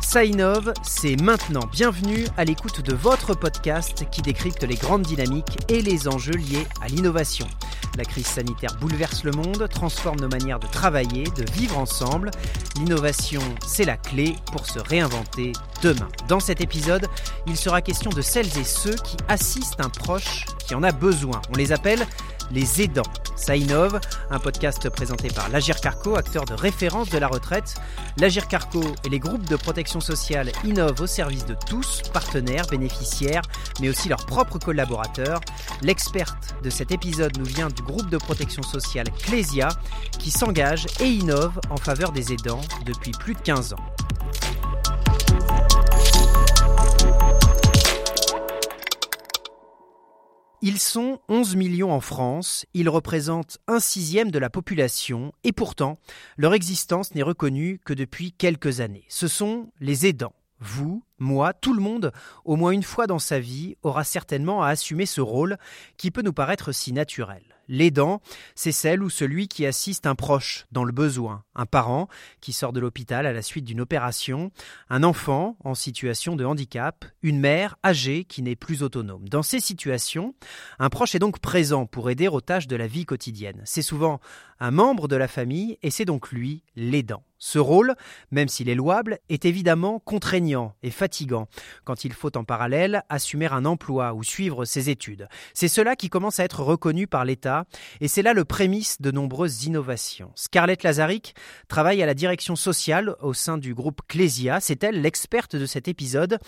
Ça innove, c'est maintenant. Bienvenue à l'écoute de votre podcast qui décrypte les grandes dynamiques et les enjeux liés à l'innovation. La crise sanitaire bouleverse le monde, transforme nos manières de travailler, de vivre ensemble. L'innovation, c'est la clé pour se réinventer demain. Dans cet épisode, il sera question de celles et ceux qui assistent un proche qui en a besoin. On les appelle les aidants. Ça innove, un podcast présenté par l'Agir Carco, acteur de référence de la retraite. L'Agir Carco et les groupes de protection sociale innovent au service de tous, partenaires, bénéficiaires, mais aussi leurs propres collaborateurs. L'experte de cet épisode nous vient du groupe de protection sociale Clésia, qui s'engage et innove en faveur des aidants depuis plus de 15 ans. Ils sont 11 millions en France, ils représentent un sixième de la population, et pourtant, leur existence n'est reconnue que depuis quelques années. Ce sont les aidants. Vous, moi, tout le monde, au moins une fois dans sa vie, aura certainement à assumer ce rôle qui peut nous paraître si naturel. L'aidant, c'est celle ou celui qui assiste un proche dans le besoin, un parent qui sort de l'hôpital à la suite d'une opération, un enfant en situation de handicap, une mère âgée qui n'est plus autonome. Dans ces situations, un proche est donc présent pour aider aux tâches de la vie quotidienne. C'est souvent un membre de la famille et c'est donc lui l'aidant. Ce rôle, même s'il est louable, est évidemment contraignant et fatigant quand il faut en parallèle assumer un emploi ou suivre ses études. C'est cela qui commence à être reconnu par l'État et c'est là le prémisse de nombreuses innovations. Scarlett Lazaric travaille à la direction sociale au sein du groupe Clésia. C'est elle l'experte de cet épisode.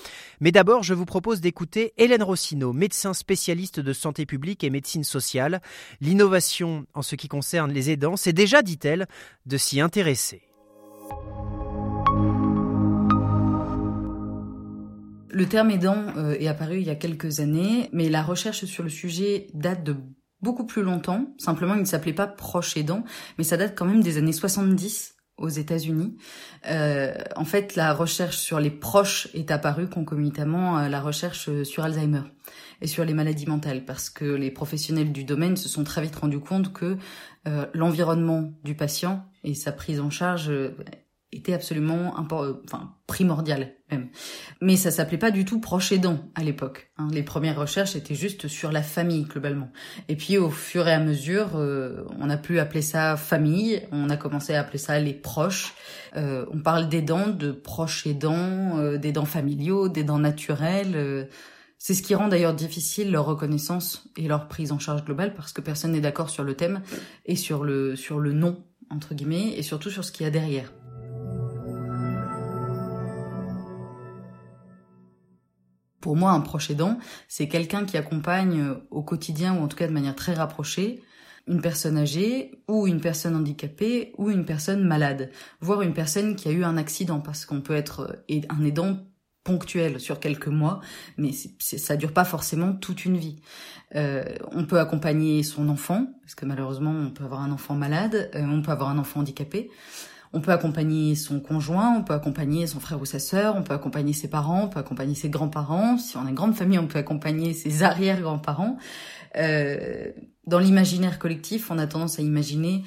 Mais d'abord, je vous propose d'écouter Hélène Rossino, médecin spécialiste de santé publique et médecine sociale. L'innovation en ce qui concerne les aidants, c'est déjà, dit-elle, de s'y intéresser. Le terme aidant euh, est apparu il y a quelques années, mais la recherche sur le sujet date de beaucoup plus longtemps. Simplement, il ne s'appelait pas proche aidant, mais ça date quand même des années 70 aux États-Unis. Euh, en fait, la recherche sur les proches est apparue concomitamment à la recherche sur Alzheimer et sur les maladies mentales, parce que les professionnels du domaine se sont très vite rendus compte que euh, l'environnement du patient et sa prise en charge était absolument euh, enfin primordial même. Mais ça s'appelait pas du tout proche aidant à l'époque. Hein. Les premières recherches étaient juste sur la famille globalement. Et puis au fur et à mesure, euh, on a pu appeler ça famille, on a commencé à appeler ça les proches. Euh, on parle d'aidants, de proches aidants, euh, d'aidants familiaux, d'aidants naturels. c'est ce qui rend d'ailleurs difficile leur reconnaissance et leur prise en charge globale parce que personne n'est d'accord sur le thème et sur le sur le nom entre guillemets et surtout sur ce qu'il y a derrière. Pour moi, un proche aidant, c'est quelqu'un qui accompagne euh, au quotidien ou en tout cas de manière très rapprochée une personne âgée ou une personne handicapée ou une personne malade, voire une personne qui a eu un accident parce qu'on peut être euh, un aidant ponctuel sur quelques mois, mais ça dure pas forcément toute une vie. Euh, on peut accompagner son enfant, parce que malheureusement on peut avoir un enfant malade, on peut avoir un enfant handicapé. On peut accompagner son conjoint, on peut accompagner son frère ou sa sœur, on peut accompagner ses parents, on peut accompagner ses grands-parents. Si on a une grande famille, on peut accompagner ses arrière-grands-parents. Euh, dans l'imaginaire collectif, on a tendance à imaginer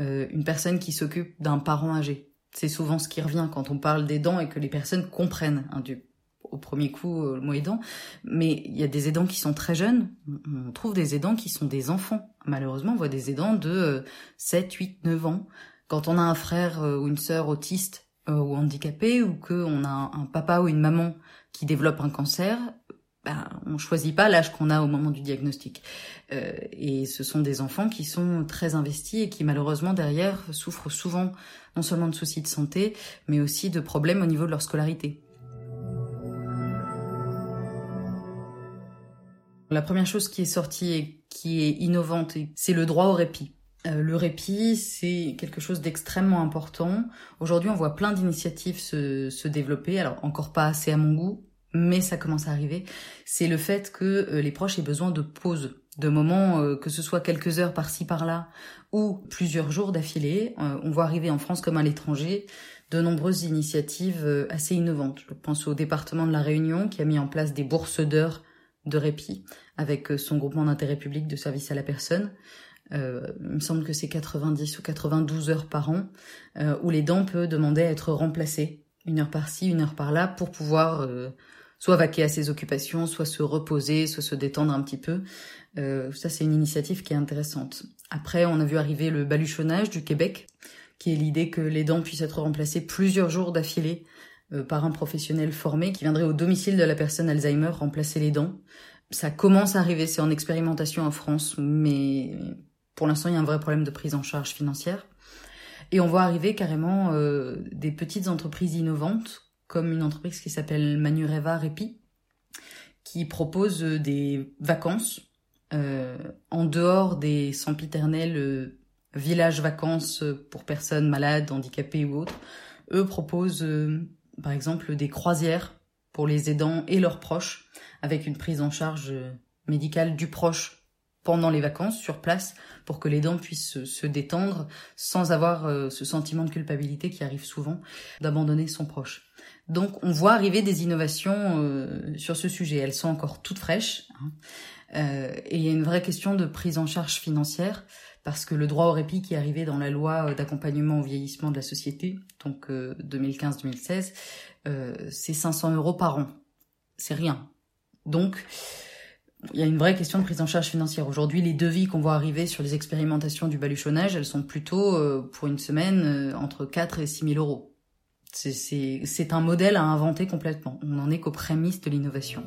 euh, une personne qui s'occupe d'un parent âgé. C'est souvent ce qui revient quand on parle d'aidants et que les personnes comprennent hein, du, au premier coup euh, le mot aidant. Mais il y a des aidants qui sont très jeunes. On trouve des aidants qui sont des enfants. Malheureusement, on voit des aidants de 7, 8, 9 ans quand on a un frère euh, ou une sœur autiste euh, ou handicapé ou qu'on a un, papa ou une maman qui développe un cancer, ben, on choisit pas l'âge qu'on a au moment du diagnostic. Euh, et ce sont des enfants qui sont très investis et qui malheureusement derrière souffrent souvent non seulement de soucis de santé, mais aussi de problèmes au niveau de leur scolarité. La première chose qui est sortie et qui est innovante, c'est le droit au répit. Euh, le répit, c'est quelque chose d'extrêmement important. Aujourd'hui, on voit plein d'initiatives se, se, développer. Alors, encore pas assez à mon goût, mais ça commence à arriver. C'est le fait que euh, les proches aient besoin de pauses, de moments, euh, que ce soit quelques heures par-ci par-là ou plusieurs jours d'affilée. on voit arriver en France comme à l'étranger de nombreuses initiatives assez innovantes. Je pense au département de la Réunion qui a mis en place des bourses d'heures de répit avec son groupement d'intérêt public de service à la personne. Euh, il me semble que c'est 90 ou 92 heures par an, euh, où l'aidant peut demander à être remplacé, une heure par-ci, une heure par-là, pour pouvoir euh, soit vaquer à ses occupations, soit se reposer, soit se détendre un petit peu. Euh, ça, c'est une initiative qui est intéressante. Après, on a vu arriver le baluchonnage du Québec, qui est l'idée que l'aidant puisse être remplacé plusieurs jours d'affilée euh, par un professionnel formé qui viendrait au domicile de la personne Alzheimer remplacer les dents. Ça commence à arriver, c'est en expérimentation en France, mais pour l'instant, il y a un vrai problème de prise en charge financière. Et on voit arriver carrément euh, des petites entreprises innovantes, comme une entreprise qui s'appelle Manureva Repi, qui propose euh, des vacances euh, en dehors des sempiternels euh, villages vacances pour personnes malades, handicapées ou autres. Eux proposent euh, par exemple des croisières pour les aidants et leurs proches, avec une prise en charge euh, médicale du proche pendant les vacances sur place pour que l'aidant puisse se, se détendre sans avoir euh, ce sentiment de culpabilité qui arrive souvent d'abandonner son proche. Donc on voit arriver des innovations euh, sur ce sujet. Elles sont encore toutes fraîches. hein. Euh, et il y a une vraie question de prise en charge financière parce que le droit au répit qui est arrivé dans la loi euh, d'accompagnement au vieillissement de la société, donc euh, 2015-2016, euh, c'est 500 euros par an. C'est rien. Donc, il y a une vraie question de prise en charge financière. Aujourd'hui, les devis qu'on voit arriver sur les expérimentations du baluchonnage, elles sont plutôt, euh, pour une semaine, euh, entre 4 et 6 000 euros. C'est- un modèle à inventer complètement. On n'en est qu'aux prémices de l'innovation.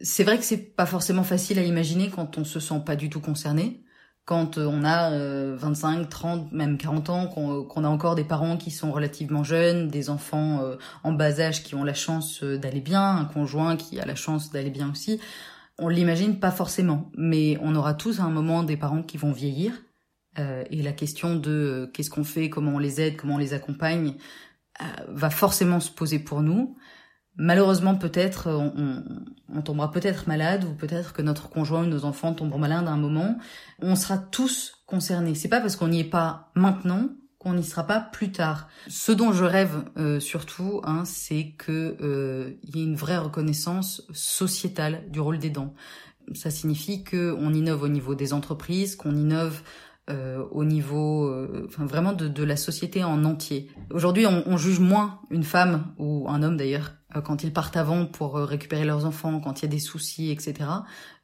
C'est vrai que c'est pas forcément facile à imaginer quand on se sent pas du tout concerné, quand euh, on a euh, 25, 30, même 40 ans, qu'on qu'on a encore des parents qui sont relativement jeunes, des enfants euh, en bas âge qui ont la chance euh, d'aller bien, un conjoint qui a la chance d'aller bien aussi. On l'imagine pas forcément, mais on aura tous à un moment des parents qui vont vieillir. euh, et la question de euh, qu'est-ce qu'on fait, comment on les aide, comment on les accompagne, euh, va forcément se poser pour nous. Malheureusement, peut-être, on, on, tombera peut-être malade ou peut-être que notre conjoint ou nos enfants tomberont malades à un moment. On sera tous concernés. C'est pas parce qu'on n'y est pas maintenant qu'on n'y sera pas plus tard. Ce dont je rêve euh, surtout, hein, c'est que euh, y ait une vraie reconnaissance sociétale du rôle des dents. Ça signifie que on innove au niveau des entreprises, qu'on innove euh, au niveau, euh, enfin vraiment de, de la société en entier. Aujourd'hui, on, on juge moins une femme ou un homme d'ailleurs euh, quand ils partent avant pour euh, récupérer leurs enfants, quand il y a des soucis, etc.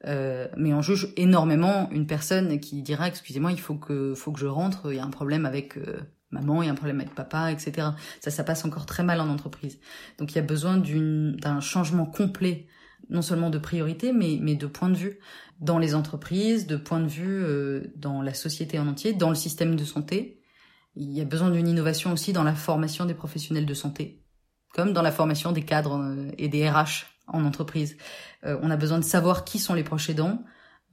Euh, mais on juge énormément une personne qui dira excusez-moi, il faut que faut que je rentre, il y a un problème avec euh, maman, il y a un problème avec papa, etc. Ça, ça passe encore très mal en entreprise. Donc il y a besoin d'un changement complet, non seulement de priorité, mais mais de point de vue dans les entreprises, de point de vue euh, dans la société en entier, dans le système de santé. Il y a besoin d'une innovation aussi dans la formation des professionnels de santé, comme dans la formation des cadres euh, et des RH en entreprise. Euh, on a besoin de savoir qui sont les proches aidants,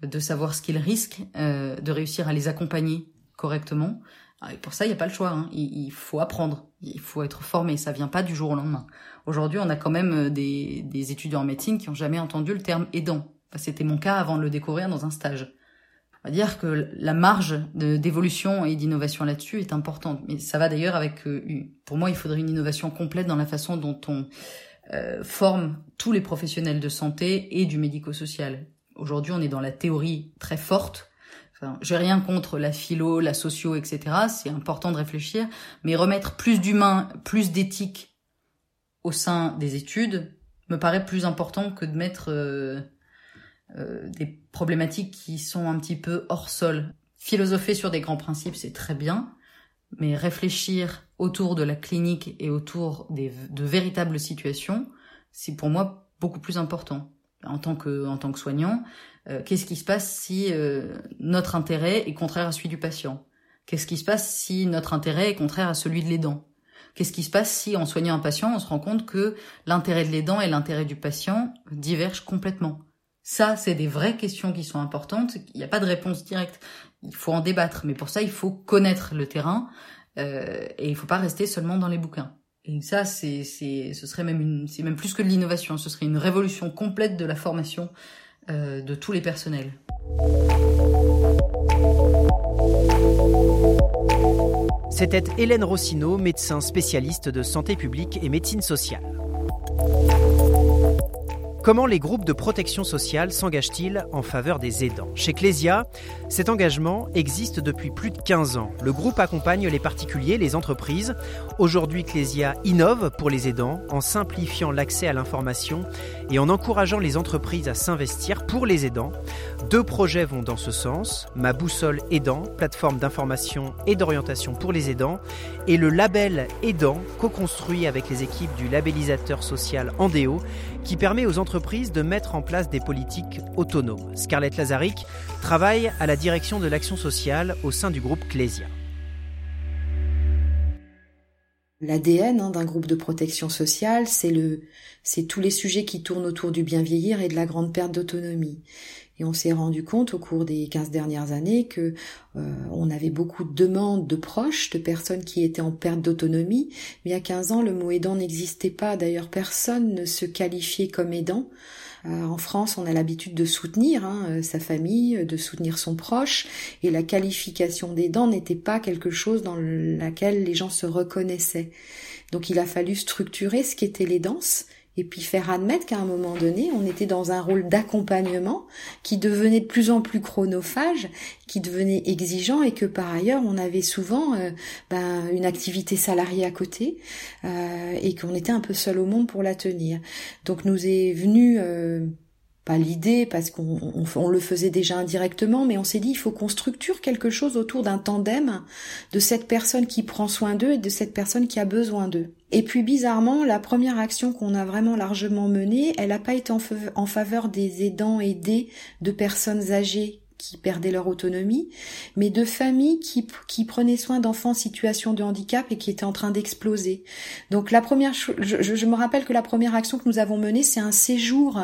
de savoir ce qu'ils risquent, euh, de réussir à les accompagner correctement. Ah, pour ça, il n'y a pas le choix. hein. Il, faut apprendre, il faut être formé. Ça vient pas du jour au lendemain. Aujourd'hui, on a quand même euh, des, étudiants en médecine qui ont jamais entendu le terme aidant. C'était mon cas avant de le découvrir dans un stage. On va dire que la marge d'évolution et d'innovation là-dessus est importante. Mais ça va d'ailleurs avec... euh, pour moi, il faudrait une innovation complète dans la façon dont on euh, forme tous les professionnels de santé et du médico-social. Aujourd'hui, on est dans la théorie très forte. J'ai rien contre la philo, la socio, etc. C'est important de réfléchir, mais remettre plus d'humain, plus d'éthique au sein des études me paraît plus important que de mettre euh, euh, des problématiques qui sont un petit peu hors sol. Philosopher sur des grands principes, c'est très bien, mais réfléchir autour de la clinique et autour de véritables situations, c'est pour moi beaucoup plus important. En tant que, en tant que soignant, euh, qu'est-ce qui se passe si euh, notre intérêt est contraire à celui du patient? Qu'est-ce qui se passe si notre intérêt est contraire à celui de l'aidant? Qu'est-ce qui se passe si, en soignant un patient, on se rend compte que l'intérêt de l'aidant et l'intérêt du patient divergent complètement? Ça, c'est des vraies questions qui sont importantes. Il n'y a pas de réponse directe. Il faut en débattre, mais pour ça, il faut connaître le terrain euh, et il faut pas rester seulement dans les bouquins. Et ça, c'est, même plus que de l'innovation. Ce serait une révolution complète de la formation euh, de tous les personnels. C'était Hélène Rossino, médecin spécialiste de santé publique et médecine sociale. Comment les groupes de protection sociale s'engagent-ils en faveur des aidants Chez Clésia, cet engagement existe depuis plus de 15 ans. Le groupe accompagne les particuliers, les entreprises. Aujourd'hui, Clésia innove pour les aidants en simplifiant l'accès à l'information et en encourageant les entreprises à s'investir pour les aidants. Deux projets vont dans ce sens. Ma boussole aidant, plateforme d'information et d'orientation pour les aidants, et le label aidant, co-construit avec les équipes du labellisateur social Andéo, qui permet aux entreprises de mettre en place des politiques autonomes. Scarlett Lazaric travaille à la direction de l'action sociale au sein du groupe Clésia. L'ADN hein, d'un groupe de protection sociale, c'est c'est tous les sujets qui tournent autour du bien vieillir et de la grande perte d'autonomie. Et on s'est rendu compte au cours des 15 dernières années que euh, on avait beaucoup de demandes de proches, de personnes qui étaient en perte d'autonomie. Mais a 15 ans, le mot aidant n'existait pas. D'ailleurs, personne ne se qualifiait comme aidant. Euh, en France, on a l'habitude de soutenir hein, euh, sa famille, de soutenir son proche, et la qualification d'aidant n'était pas quelque chose dans laquelle les gens se reconnaissaient. Donc il a fallu structurer ce qu'était l'aidance et puis faire admettre qu'à un moment donné, on était dans un rôle d'accompagnement qui devenait de plus en plus chronophage, qui devenait exigeant et que par ailleurs, on avait souvent euh, ben, une activité salariée à côté euh, et qu'on était un peu seul au monde pour la tenir. Donc nous est venu euh, pas l'idée parce qu'on on, le faisait déjà indirectement, mais on s'est dit il faut qu'on structure quelque chose autour d'un tandem de cette personne qui prend soin d'eux et de cette personne qui a besoin d'eux. Et puis bizarrement, la première action qu'on a vraiment largement menée, elle n'a pas été en faveur des aidants aidés de personnes âgées qui perdaient leur autonomie, mais de familles qui, qui prenaient soin d'enfants en situation de handicap et qui étaient en train d'exploser. Donc la première, je, je, me rappelle que la première action que nous avons menée, c'est un séjour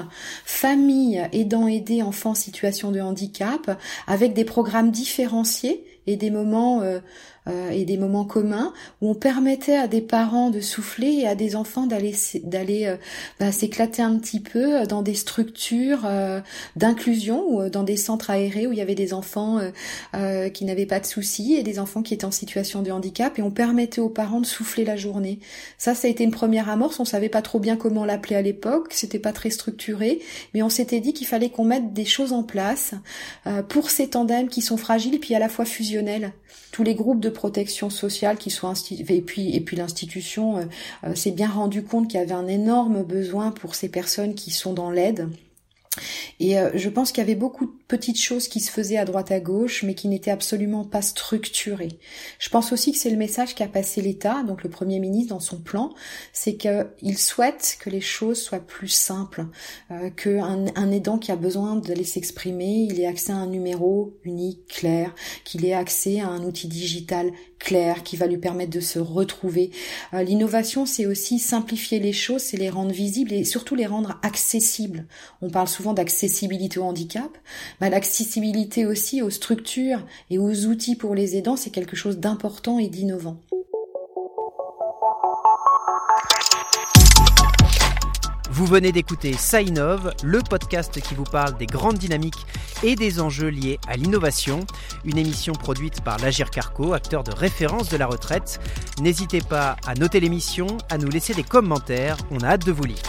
famille aidant aider enfants en situation de handicap avec des programmes différenciés et des moments euh, euh, et des moments communs où on permettait à des parents de souffler et à des enfants d'aller d'aller euh, bah, s'éclater un petit peu dans des structures d'inclusion ou dans des centres aérés où il y avait des enfants qui n'avaient pas de soucis et des enfants qui étaient en situation de handicap et on permettait aux parents de souffler la journée. Ça, ça a été une première amorce. On savait pas trop bien comment l'appeler à l'époque. C'était pas très structuré, mais on s'était dit qu'il fallait qu'on mette des choses en place pour ces tandems qui sont fragiles puis à la fois fusionnels tous les groupes de protection sociale qui sont et puis et puis l'institution euh, euh, s'est bien rendu compte qu'il y avait un énorme besoin pour ces personnes qui sont dans l'aide et euh, je pense qu'il y avait beaucoup de petites choses qui se faisaient à droite à gauche, mais qui n'étaient absolument pas structurées. Je pense aussi que c'est le message qu'a passé l'État, donc le Premier ministre dans son plan, c'est qu'il souhaite que les choses soient plus simples, euh, qu'un un aidant qui a besoin d'aller s'exprimer, il ait accès à un numéro unique, clair, qu'il ait accès à un outil digital clair qui va lui permettre de se retrouver. Euh, l'innovation, c'est aussi simplifier les choses, c'est les rendre visibles et surtout les rendre accessibles. On parle souvent d'accessibilité au handicap, mais l'accessibilité aussi aux structures et aux outils pour les aidants, c'est quelque chose d'important et d'innovant. Vous venez d'écouter Ça le podcast qui vous parle des grandes dynamiques et des enjeux liés à l'innovation. Une émission produite par l'Agir Carco, acteur de référence de la retraite. N'hésitez pas à noter l'émission, à nous laisser des commentaires. On a hâte de vous lire.